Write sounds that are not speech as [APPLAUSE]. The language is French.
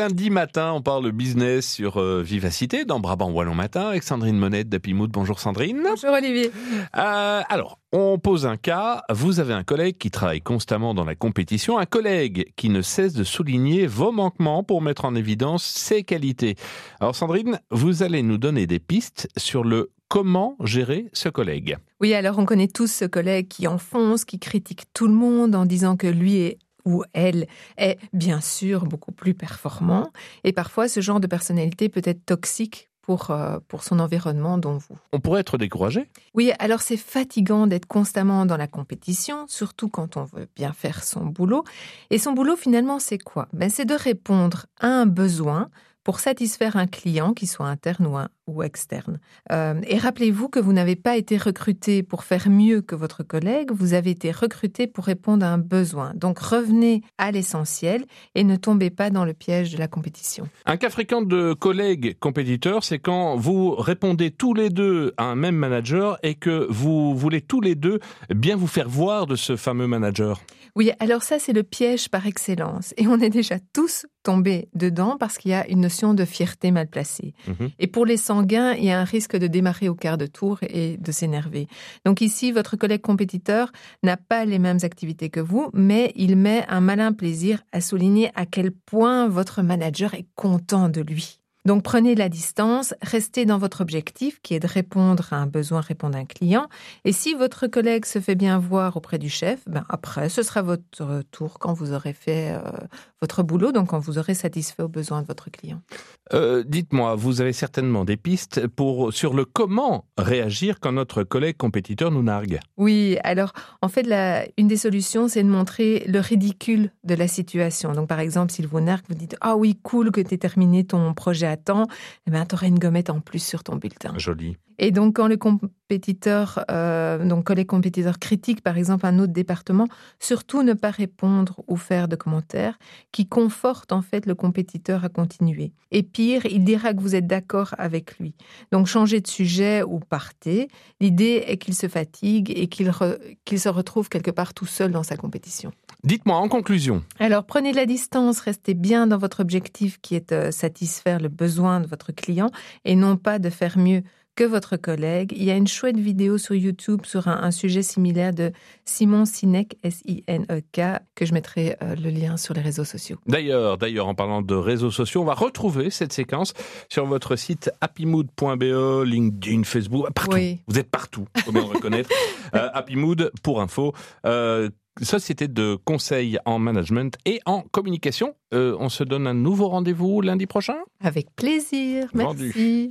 lundi matin, on parle business sur euh, Vivacité dans Brabant Wallon Matin avec Sandrine Monette d'Apimoud. Bonjour Sandrine. Bonjour Olivier. Euh, alors, on pose un cas. Vous avez un collègue qui travaille constamment dans la compétition, un collègue qui ne cesse de souligner vos manquements pour mettre en évidence ses qualités. Alors Sandrine, vous allez nous donner des pistes sur le comment gérer ce collègue. Oui, alors on connaît tous ce collègue qui enfonce, qui critique tout le monde en disant que lui est ou elle est bien sûr beaucoup plus performant. Et parfois, ce genre de personnalité peut être toxique pour, euh, pour son environnement, dont vous. On pourrait être découragé Oui, alors c'est fatigant d'être constamment dans la compétition, surtout quand on veut bien faire son boulot. Et son boulot, finalement, c'est quoi? Ben, C'est de répondre à un besoin pour satisfaire un client, qui soit interne ou, ou externe. Euh, et rappelez-vous que vous n'avez pas été recruté pour faire mieux que votre collègue, vous avez été recruté pour répondre à un besoin. Donc revenez à l'essentiel et ne tombez pas dans le piège de la compétition. Un cas fréquent de collègues compétiteurs, c'est quand vous répondez tous les deux à un même manager et que vous voulez tous les deux bien vous faire voir de ce fameux manager. Oui, alors ça c'est le piège par excellence. Et on est déjà tous tombés dedans parce qu'il y a une notion de fierté mal placée. Mmh. Et pour les sanguins, il y a un risque de démarrer au quart de tour et de s'énerver. Donc ici, votre collègue compétiteur n'a pas les mêmes activités que vous, mais il met un malin plaisir à souligner à quel point votre manager est content de lui. Donc prenez la distance, restez dans votre objectif qui est de répondre à un besoin, répondre à un client. Et si votre collègue se fait bien voir auprès du chef, ben après, ce sera votre tour quand vous aurez fait euh, votre boulot, donc quand vous aurez satisfait aux besoins de votre client. Euh, dites-moi, vous avez certainement des pistes pour sur le comment réagir quand notre collègue compétiteur nous nargue. Oui, alors en fait, la, une des solutions, c'est de montrer le ridicule de la situation. Donc par exemple, s'il vous nargue, vous dites ah oui, cool que tu aies terminé ton projet à temps, eh ben, tu aurais une gommette en plus sur ton bulletin. Joli. Et donc, quand le compétiteur, euh, donc collègue compétiteur critique, par exemple, un autre département, surtout ne pas répondre ou faire de commentaires qui confortent en fait le compétiteur à continuer. Et pire, il dira que vous êtes d'accord avec lui. Donc, changez de sujet ou partez. L'idée est qu'il se fatigue et qu'il qu'il se retrouve quelque part tout seul dans sa compétition. Dites-moi en conclusion. Alors, prenez de la distance, restez bien dans votre objectif qui est de euh, satisfaire le besoin de votre client et non pas de faire mieux que votre collègue. Il y a une chouette vidéo sur YouTube sur un, sujet similaire de Simon Sinek, S-I-N-E-K, que je mettrai euh, le lien sur les réseaux sociaux. D'ailleurs, d'ailleurs, en parlant de réseaux sociaux, on va retrouver cette séquence sur votre site happymood.be, LinkedIn, Facebook, partout. Vous êtes partout, le reconnaître. [LAUGHS] Euh, Happymood pour info. Euh, société de conseil en management et en communication. on se donne un nouveau rendez-vous lundi prochain? Avec plaisir. Merci.